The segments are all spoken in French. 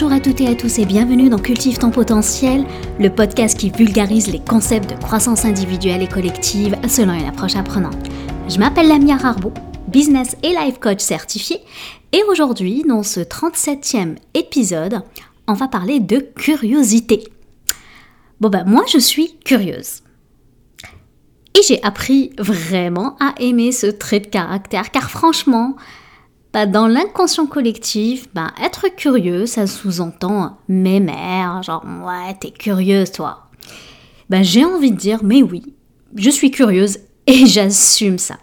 Bonjour à toutes et à tous et bienvenue dans Cultive ton potentiel, le podcast qui vulgarise les concepts de croissance individuelle et collective selon une approche apprenante. Je m'appelle Lamia Rarbo, business et life coach certifié, et aujourd'hui, dans ce 37e épisode, on va parler de curiosité. Bon ben moi je suis curieuse. Et j'ai appris vraiment à aimer ce trait de caractère, car franchement, bah, dans l'inconscient collectif, bah, être curieux, ça sous-entend mémère, genre ouais, t'es curieuse toi. Ben, j'ai envie de dire, mais oui, je suis curieuse et j'assume ça.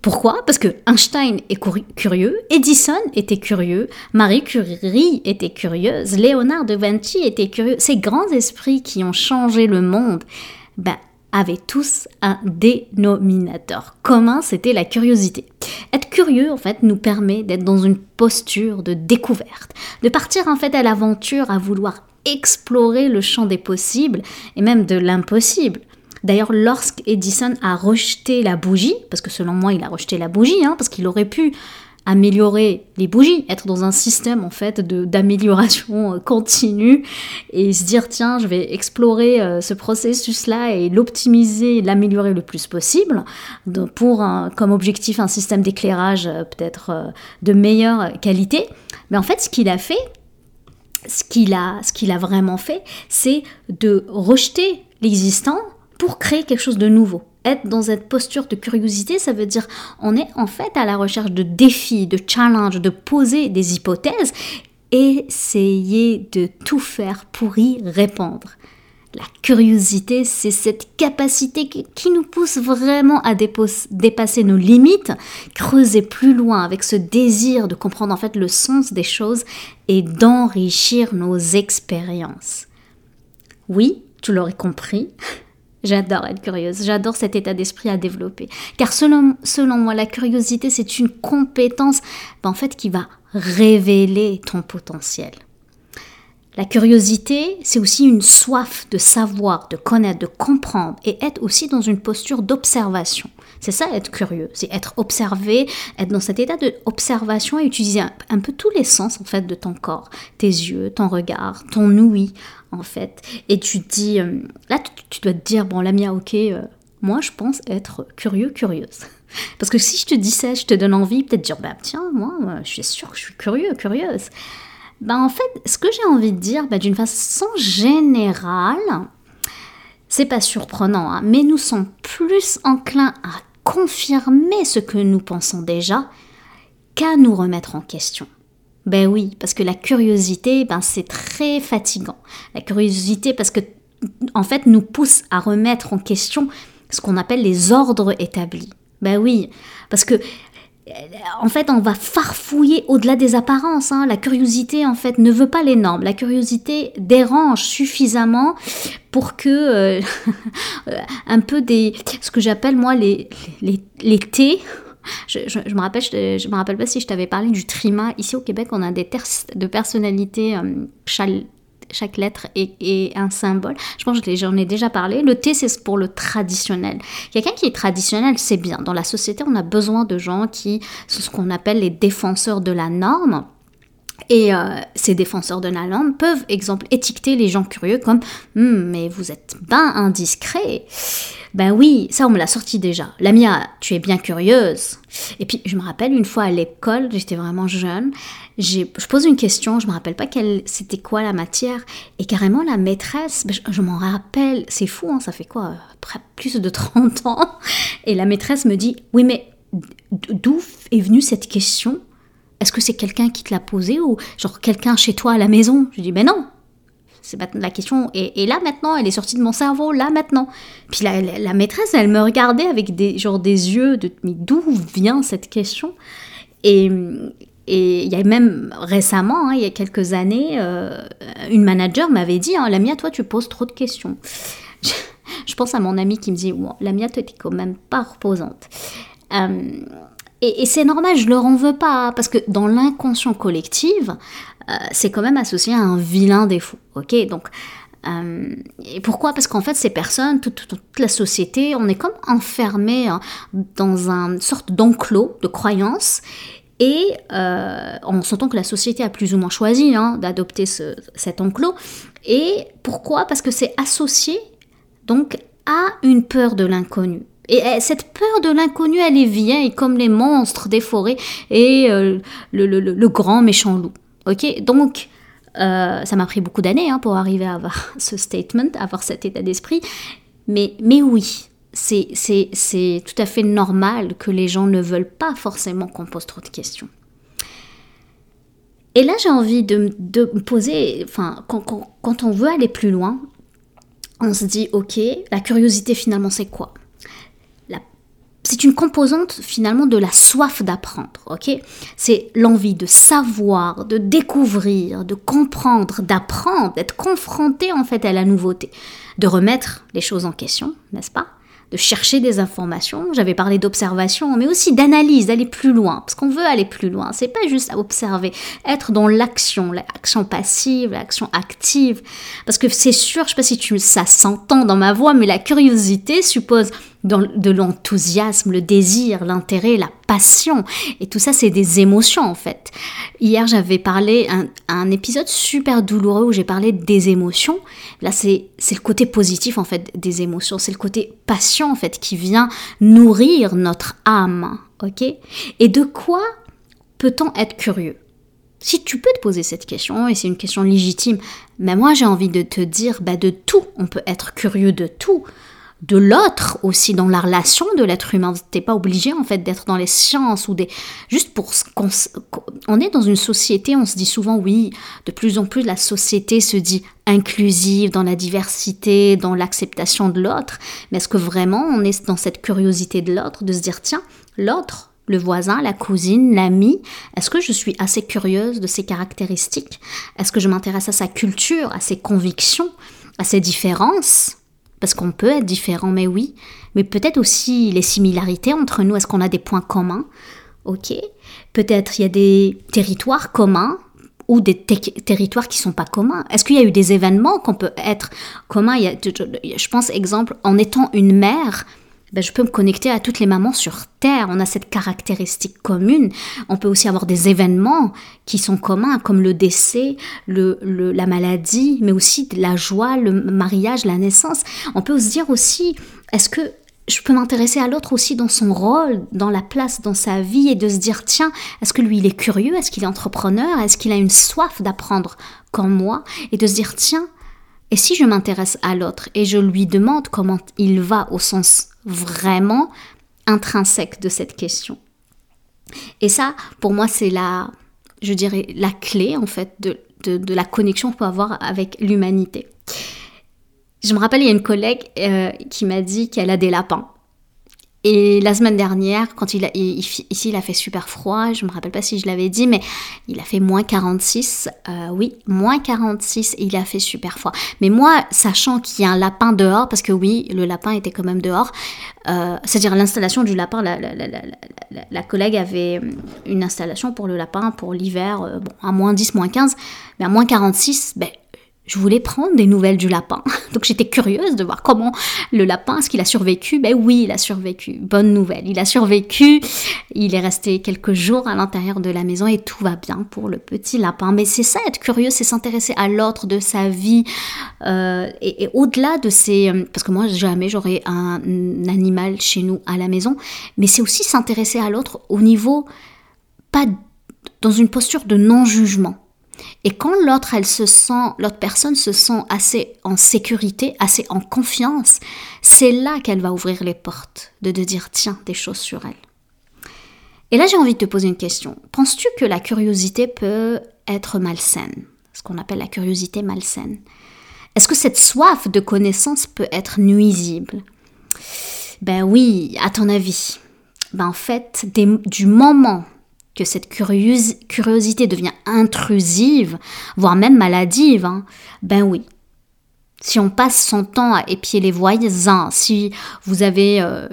Pourquoi? Parce que Einstein est curieux, Edison était curieux, Marie Curie était curieuse, Léonard de Vinci était curieux. Ces grands esprits qui ont changé le monde, ben, avaient tous un dénominateur commun, c'était la curiosité. Être curieux, en fait, nous permet d'être dans une posture de découverte, de partir en fait à l'aventure, à vouloir explorer le champ des possibles et même de l'impossible. D'ailleurs, lorsqu'Edison a rejeté la bougie, parce que selon moi, il a rejeté la bougie, hein, parce qu'il aurait pu améliorer les bougies, être dans un système en fait d'amélioration euh, continue et se dire tiens je vais explorer euh, ce processus là et l'optimiser, l'améliorer le plus possible pour comme objectif un système d'éclairage euh, peut-être de meilleure qualité. Mais en fait ce qu'il a fait, ce qu'il a, ce qu'il a vraiment fait, c'est de rejeter l'existant pour créer quelque chose de nouveau être dans cette posture de curiosité, ça veut dire on est en fait à la recherche de défis, de challenges, de poser des hypothèses, essayer de tout faire pour y répondre. La curiosité, c'est cette capacité qui nous pousse vraiment à dépasser nos limites, creuser plus loin avec ce désir de comprendre en fait le sens des choses et d'enrichir nos expériences. Oui, tu l'aurais compris, J'adore être curieuse, j'adore cet état d'esprit à développer. Car selon, selon moi, la curiosité, c'est une compétence ben, en fait, qui va révéler ton potentiel. La curiosité, c'est aussi une soif de savoir, de connaître, de comprendre et être aussi dans une posture d'observation. C'est ça être curieux, c'est être observé, être dans cet état d'observation et utiliser un, peu tous les sens en fait de ton corps, tes yeux, ton regard, ton ouïe en fait. Et tu dis, euh, là tu, dois te dire, bon Lamia, ok, euh, moi je pense être curieux, curieuse. Parce que si je te dis ça, je te donne envie peut-être dire, bah tiens, moi je suis sûre que je suis curieux, curieuse. Ben en fait, ce que j'ai envie de dire, bah, d'une façon générale, c'est pas surprenant, hein, mais nous sommes plus enclins à confirmer ce que nous pensons déjà qu'à nous remettre en question. Ben oui, parce que la curiosité, ben c'est très fatigant. La curiosité, parce que en fait, nous pousse à remettre en question ce qu'on appelle les ordres établis. Ben oui, parce que en fait, on va farfouiller au-delà des apparences. Hein. La curiosité, en fait, ne veut pas les normes. La curiosité dérange suffisamment pour que euh, un peu des, ce que j'appelle moi les les, les thés. Je, me rappelle, je, me rappelle pas si je t'avais parlé du trima. Ici au Québec, on a des tests de personnalité euh, chaque lettre est, un symbole. Je pense que j'en ai déjà parlé. Le T, c'est pour le traditionnel. Quelqu'un qui est traditionnel, c'est bien. Dans la société, on a besoin de gens qui sont ce qu'on appelle les défenseurs de la norme. Et euh, ces défenseurs de la peuvent, exemple, étiqueter les gens curieux comme hmm, mais vous êtes ben indiscret. Ben oui, ça on me l'a sorti déjà. Lamia, tu es bien curieuse. Et puis je me rappelle une fois à l'école, j'étais vraiment jeune, je pose une question, je me rappelle pas c'était quoi la matière, et carrément la maîtresse, ben, je, m'en rappelle, c'est fou, hein, ça fait quoi, plus de 30 ans, et la maîtresse me dit, oui mais d'où est venue cette question? Est-ce que c'est quelqu'un qui te l'a posée ou genre quelqu'un chez toi à la maison? Je dis, ben non, c'est la question et, là maintenant, elle est sortie de mon cerveau, là maintenant. Puis la, maîtresse, elle me regardait avec des, genre des yeux de mais d'où vient cette question? Et et il y a même récemment, hein, il y a quelques années, euh, une manager m'avait dit hein, Lamia, toi, tu poses trop de questions. Je, pense à mon ami qui me dit Lamia, toi, t'es quand même pas reposante. Euh, et, c'est normal, je leur en veux pas, parce que dans l'inconscient collectif, euh, c'est quand même associé à un vilain défaut. Ok, donc euh, et pourquoi? Parce qu'en fait, ces personnes, toute, la société, on est comme enfermé hein, dans une sorte d'enclos de croyances Et euh, on s'entend que la société a plus ou moins choisi hein, d'adopter cet enclos. Et pourquoi? Parce que c'est associé donc à une peur de l'inconnu. Et eh, cette peur de l'inconnu, elle est vieille, comme les monstres des forêts et euh, le, grand méchant loup. Ok? Donc, euh, ça m'a pris beaucoup d'années hein, pour arriver à avoir ce statement, à avoir cet état d'esprit. Mais, mais oui, c'est tout à fait normal que les gens ne veulent pas forcément qu'on pose trop de questions. Et là, j'ai envie de, me poser, enfin, quand, on veut aller plus loin, on se dit, ok, la curiosité finalement, c'est quoi? C'est une composante finalement de la soif d'apprendre, ok? C'est l'envie de savoir, de découvrir, de comprendre, d'apprendre, d'être confronté en fait à la nouveauté, de remettre les choses en question, n'est-ce pas? De chercher des informations. J'avais parlé d'observation, mais aussi d'analyse, d'aller plus loin, parce qu'on veut aller plus loin. C'est pas juste observer, être dans l'action, l'action passive, l'action active. Parce que c'est sûr, je sais pas si tu, ça s'entend dans ma voix, mais la curiosité suppose de l'enthousiasme, le désir, l'intérêt, la passion. Et tout ça, c'est des émotions en fait. Hier, j'avais parlé un, un épisode super douloureux où j'ai parlé des émotions. Là, c'est le côté positif en fait des émotions. C'est le côté passion en fait qui vient nourrir notre âme. Ok? Et de quoi peut-on être curieux? Si tu peux te poser cette question, et c'est une question légitime, mais moi j'ai envie de te dire, bah de tout, on peut être curieux de tout de l'autre aussi dans la relation de l'être humain. T'es pas obligé en fait d'être dans les sciences ou des juste pour qu'on on est dans une société, on se dit souvent oui, de plus en plus la société se dit inclusive dans la diversité, dans l'acceptation de l'autre, mais est-ce que vraiment on est dans cette curiosité de l'autre de se dire tiens, l'autre le voisin, la cousine, l'ami, est-ce que je suis assez curieuse de ses caractéristiques? Est-ce que je m'intéresse à sa culture, à ses convictions, à ses différences? Parce qu'on peut être différent, mais oui. Mais peut-être aussi les similarités entre nous. Est-ce qu'on a des points communs? Ok. Peut-être il y a des territoires communs ou des territoires qui sont pas communs. Est-ce qu'il y a eu des événements qu'on peut être communs Je pense, exemple, en étant une mère, ben, je peux me connecter à toutes les mamans sur Terre. On a cette caractéristique commune. On peut aussi avoir des événements qui sont communs, comme le décès, le, la maladie, mais aussi la joie, le mariage, la naissance. On peut se dire aussi, est-ce que je peux m'intéresser à l'autre aussi dans son rôle, dans la place, dans sa vie, et de se dire, tiens, est-ce que lui, il est curieux? Est-ce qu'il est entrepreneur? Est-ce qu'il a une soif d'apprendre comme moi? Et de se dire, tiens, et si je m'intéresse à l'autre et je lui demande comment il va au sens vraiment intrinsèque de cette question. Et ça, pour moi, c'est la, je dirais, la clé en fait de, de, la connexion qu'on peut avoir avec l'humanité. Je me rappelle, il y a une collègue euh, qui m'a dit qu'elle a des lapins. Et la semaine dernière, quand il a, ici il a fait super froid, je me rappelle pas si je l'avais dit, mais il a fait moins 46. Euh, oui, moins 46 et il a fait super froid. Mais moi, sachant qu'il y a un lapin dehors, parce que oui, le lapin était quand même dehors, euh, c'est-à-dire l'installation du lapin, la, collègue avait une installation pour le lapin pour l'hiver, euh, bon, à moins 10, moins 15, mais à moins 46, ben, je voulais prendre des nouvelles du lapin. Donc j'étais curieuse de voir comment le lapin, est-ce qu'il a survécu? Ben oui, il a survécu. Bonne nouvelle, il a survécu. Il est resté quelques jours à l'intérieur de la maison et tout va bien pour le petit lapin. Mais c'est ça, être curieux, c'est s'intéresser à l'autre de sa vie. Euh, et, au-delà de ces... Parce que moi, jamais j'aurais un animal chez nous à la maison. Mais c'est aussi s'intéresser à l'autre au niveau... Pas dans une posture de non-jugement et quand l'autre, elle se sent, l'autre personne se sent assez en sécurité, assez en confiance, c'est là qu'elle va ouvrir les portes, de te dire tiens des choses sur elle. Et là, j'ai envie de te poser une question. Penses-tu que la curiosité peut être malsaine? Ce qu'on appelle la curiosité malsaine. Est-ce que cette soif de connaissance peut être nuisible? Ben oui, à ton avis. Ben en fait, du moment que cette curiosité devient intrusive, voire même maladive, hein, ben oui. Si on passe son temps à épier les voisins, si vous avez euh,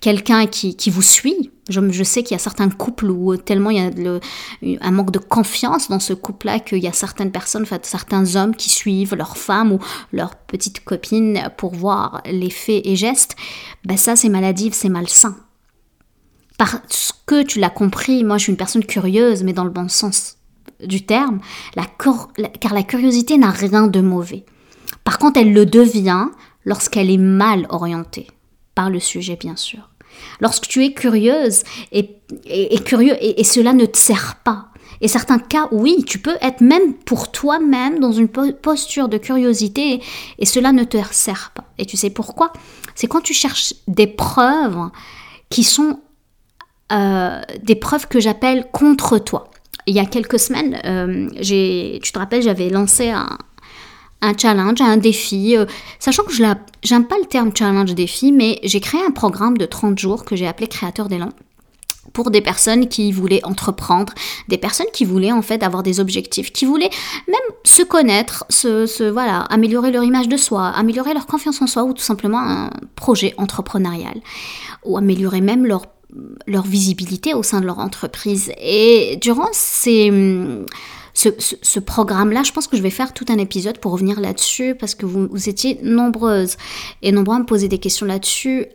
quelqu'un qui, vous suit, je, sais qu'il y a certains couples où tellement il y a un manque de confiance dans ce couple-là qu'il y a certaines personnes, certains hommes qui suivent leur femme ou leur petite copine pour voir les faits et gestes, ben ça c'est maladive, c'est malsain. Parce que tu l'as compris, moi je suis une personne curieuse, mais dans le bon sens du terme, car la curiosité n'a rien de mauvais. Par contre, elle le devient lorsqu'elle est mal orientée, par le sujet bien sûr. Lorsque tu es curieuse et, curieux et, cela ne te sert pas. Et certains cas, oui, tu peux être même pour toi-même dans une posture de curiosité et cela ne te sert pas. Et tu sais pourquoi? C'est quand tu cherches des preuves qui sont euh, des preuves que j'appelle contre toi. Il y a quelques semaines, euh, tu te rappelles, j'avais lancé un, challenge, un défi, euh, sachant que je n'aime pas le terme challenge défi, mais j'ai créé un programme de 30 jours que j'ai appelé Créateur d'élan pour des personnes qui voulaient entreprendre, des personnes qui voulaient en fait avoir des objectifs, qui voulaient même se connaître, se, voilà, améliorer leur image de soi, améliorer leur confiance en soi ou tout simplement un projet entrepreneurial ou améliorer même leur leur visibilité au sein de leur entreprise. Et durant ces, ce, programme-là, je pense que je vais faire tout un épisode pour revenir là-dessus parce que vous, vous, étiez nombreuses et nombreux à me poser des questions là-dessus.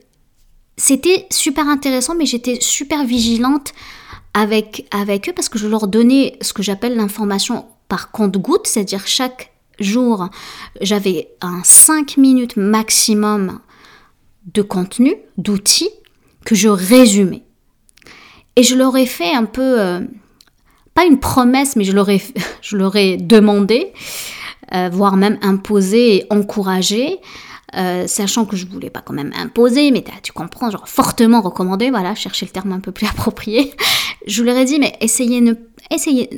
C'était super intéressant, mais j'étais super vigilante avec, avec eux parce que je leur donnais ce que j'appelle l'information par compte-goutte, c'est-à-dire chaque jour, j'avais un 5 minutes maximum de contenu, d'outils que je résumais. Et je leur ai fait un peu, euh, pas une promesse, mais je leur ai, demandé, euh, voire même imposé et encouragé, euh, sachant que je voulais pas quand même imposer, mais tu comprends, genre fortement recommandé, voilà, chercher le terme un peu plus approprié. Je leur ai dit, mais essayez, ne, essayez,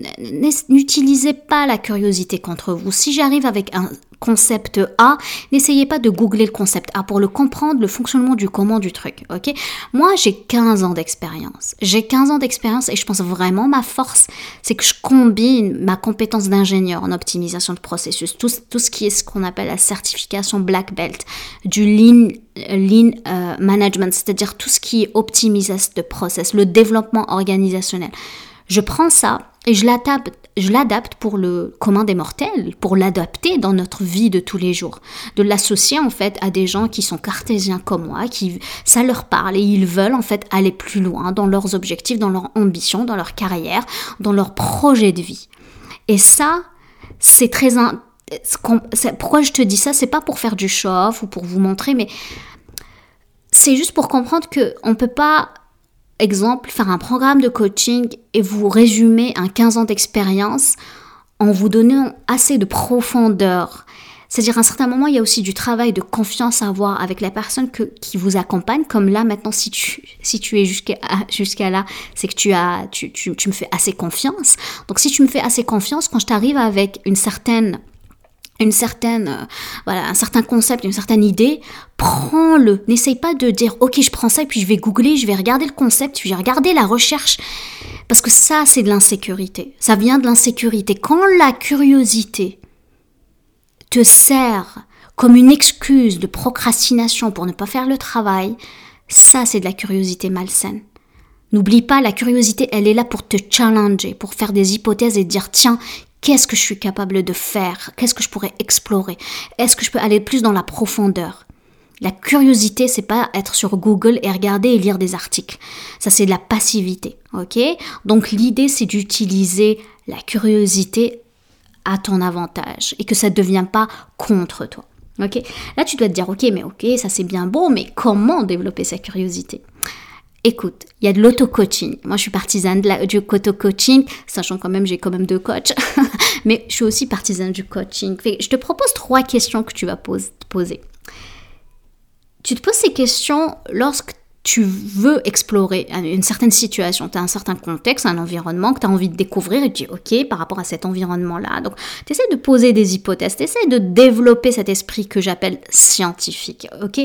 n'utilisez pas la curiosité contre vous. Si j'arrive avec un concept A, n'essayez pas de googler le concept A pour le comprendre, le fonctionnement du comment du truc, ok? Moi, j'ai 15 ans d'expérience. J'ai 15 ans d'expérience et je pense vraiment ma force, c'est que je combine ma compétence d'ingénieur en optimisation de processus, tout, ce qui est ce qu'on appelle la certification Black Belt, du Lean, lean euh, Management, c'est-à-dire tout ce qui est optimisation de process, le développement organisationnel. Je prends ça et je l'adapte je l'adapte pour le commun des mortels, pour l'adapter dans notre vie de tous les jours. De l'associer en fait à des gens qui sont cartésiens comme moi, qui ça leur parle et ils veulent en fait aller plus loin dans leurs objectifs, dans leurs ambitions, dans leur carrière, dans leur projet de vie. Et ça, c'est très pourquoi je te dis ça, c'est pas pour faire du show ou pour vous montrer, mais c'est juste pour comprendre que on peut pas exemple, faire un programme de coaching et vous résumer un 15 ans d'expérience en vous donnant assez de profondeur. C'est-à-dire, à un certain moment, il y a aussi du travail de confiance à avoir avec la personne qui vous accompagne. Comme là, maintenant, si tu, si tu es jusqu'à jusqu'à là, c'est que tu, as, tu, tu, tu me fais assez confiance. Donc, si tu me fais assez confiance, quand je t'arrive avec une certaine une certaine, euh, voilà, un certain concept, une certaine idée, prends-le. N'essaye pas de dire, ok, je prends ça et puis je vais googler, je vais regarder le concept, puis je vais regarder la recherche. Parce que ça, c'est de l'insécurité. Ça vient de l'insécurité. Quand la curiosité te sert comme une excuse de procrastination pour ne pas faire le travail, ça, c'est de la curiosité malsaine. N'oublie pas, la curiosité, elle est là pour te challenger, pour faire des hypothèses et dire, tiens, Qu'est-ce que je suis capable de faire? Qu'est-ce que je pourrais explorer? Est-ce que je peux aller plus dans la profondeur? La curiosité, c'est pas être sur Google et regarder et lire des articles. Ça, c'est de la passivité, ok? Donc l'idée, c'est d'utiliser la curiosité à ton avantage et que ça ne devienne pas contre toi. Ok? Là, tu dois te dire, ok, mais ok, ça c'est bien beau, mais comment développer sa curiosité? Écoute, il y a de l'auto-coaching. Moi, je suis partisane de du auto-coaching, sachant quand même j'ai quand même deux coachs, mais je suis aussi partisane du coaching. Je te propose trois questions que tu vas poser. Tu te poses ces questions lorsque tu veux explorer une certaine situation, tu as un certain contexte, un environnement que tu as envie de découvrir et tu dis ok par rapport à cet environnement-là. Donc tu essaies de poser des hypothèses, tu essaies de développer cet esprit que j'appelle scientifique. ok?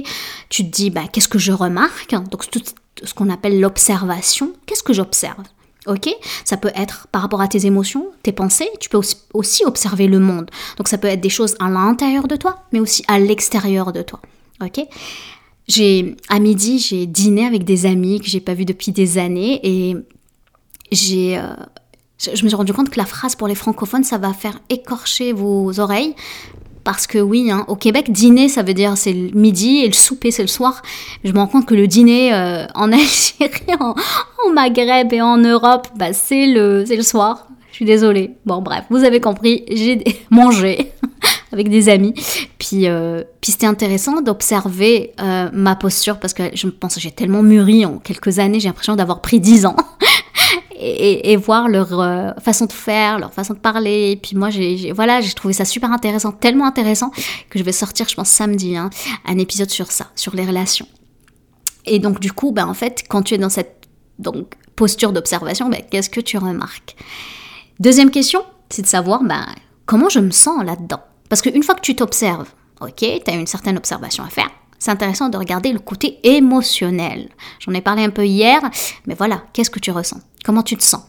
Tu te dis bah, qu'est-ce que je remarque? Donc tout, ce qu'on appelle l'observation. Qu'est-ce que j'observe? Ok? Ça peut être par rapport à tes émotions, tes pensées. Tu peux aussi observer le monde. Donc ça peut être des choses à l'intérieur de toi, mais aussi à l'extérieur de toi. Ok? J'ai à midi, j'ai dîné avec des amis que j'ai pas vus depuis des années et j'ai euh, je me suis rendu compte que la phrase pour les francophones, ça va faire écorcher vos oreilles. parce que oui, hein, au Québec, dîner, ça veut dire c'est le midi et le souper, c'est le soir. Je me rends compte que le dîner euh, en Algérie, en, Maghreb et en Europe, bah, c'est le, le soir. Je suis désolée. Bon, bref, vous avez compris, j'ai mangé avec des amis. Puis, euh, puis c'était intéressant d'observer euh, ma posture parce que je pense que j'ai tellement mûri en quelques années, j'ai l'impression d'avoir pris 10 ans. et, voir leur euh, façon de faire, leur façon de parler. Puis moi, j'ai voilà, trouvé ça super intéressant, tellement intéressant que je vais sortir, je pense samedi, hein, un épisode sur ça, sur les relations. Et donc du coup, ben en fait, quand tu es dans cette donc posture d'observation, ben, qu'est-ce que tu remarques? Deuxième question, c'est de savoir ben, comment je me sens là-dedans? Parce qu'une fois que tu t'observes, ok, tu as une certaine observation à faire, c'est intéressant de regarder le côté émotionnel. J'en ai parlé un peu hier, mais voilà, qu'est-ce que tu ressens? Comment tu te sens?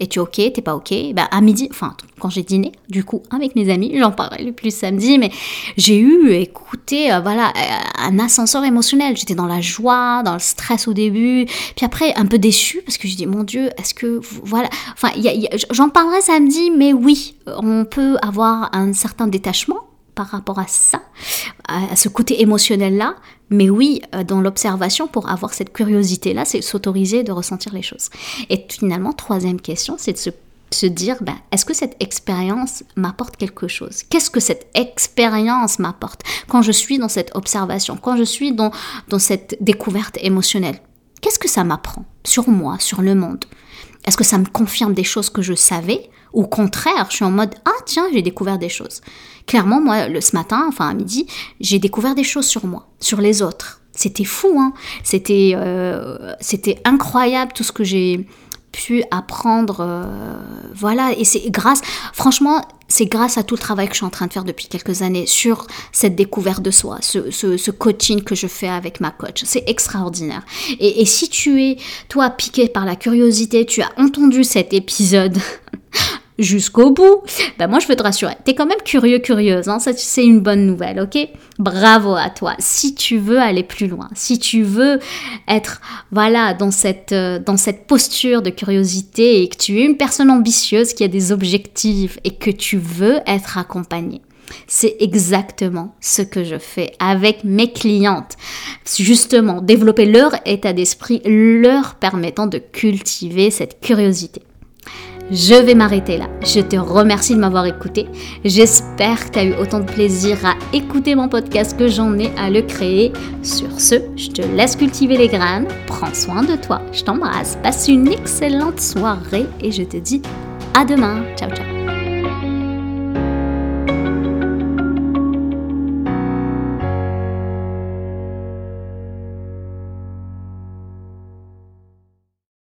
Es-tu ok? T'es pas ok? Bah, À midi, enfin, quand j'ai dîné, du coup, avec mes amis, j'en parlerai le plus samedi, mais j'ai eu, écouté, euh, voilà, euh, un ascenseur émotionnel. J'étais dans la joie, dans le stress au début, puis après, un peu déçue, parce que je dis, mon Dieu, est-ce que, voilà, enfin, j'en parlerai samedi, mais oui, on peut avoir un certain détachement par rapport à ça, à ce côté émotionnel-là. Mais oui, euh, dans l'observation, pour avoir cette curiosité-là, c'est s'autoriser de ressentir les choses. Et finalement, troisième question, c'est de se, dire, ben, est-ce que cette expérience m'apporte quelque chose? Qu'est-ce que cette expérience m'apporte? Quand je suis dans cette observation, quand je suis dans, dans cette découverte émotionnelle Qu'est-ce que ça m'apprend sur moi, sur le monde? Est-ce que ça me confirme des choses que je savais au contraire, je suis en mode ah tiens, j'ai découvert des choses. Clairement, moi, le, ce matin, enfin à midi, j'ai découvert des choses sur moi, sur les autres. C'était fou, hein. C'était, euh, c'était incroyable tout ce que j'ai pu apprendre. Euh, voilà, et c'est grâce, franchement, c'est grâce à tout le travail que je suis en train de faire depuis quelques années sur cette découverte de soi, ce, coaching que je fais avec ma coach. C'est extraordinaire. Et, et si tu es, toi, piqué par la curiosité, tu as entendu cet épisode jusqu'au bout, ben moi je veux te rassurer, t'es quand même curieux, curieuse, hein, c'est une bonne nouvelle, ok? Bravo à toi. Si tu veux aller plus loin, si tu veux être, voilà, dans cette, euh, dans cette posture de curiosité et que tu es une personne ambitieuse qui a des objectifs et que tu veux être accompagnée. C'est exactement ce que je fais avec mes clientes. Justement, développer leur état d'esprit, leur permettant de cultiver cette curiosité. Je vais m'arrêter là. Je te remercie de m'avoir écouté. J'espère que tu as eu autant de plaisir à écouter mon podcast que j'en ai à le créer. Sur ce, je te laisse cultiver les graines. Prends soin de toi. Je t'embrasse. Passe une excellente soirée et je te dis à demain. Ciao, ciao.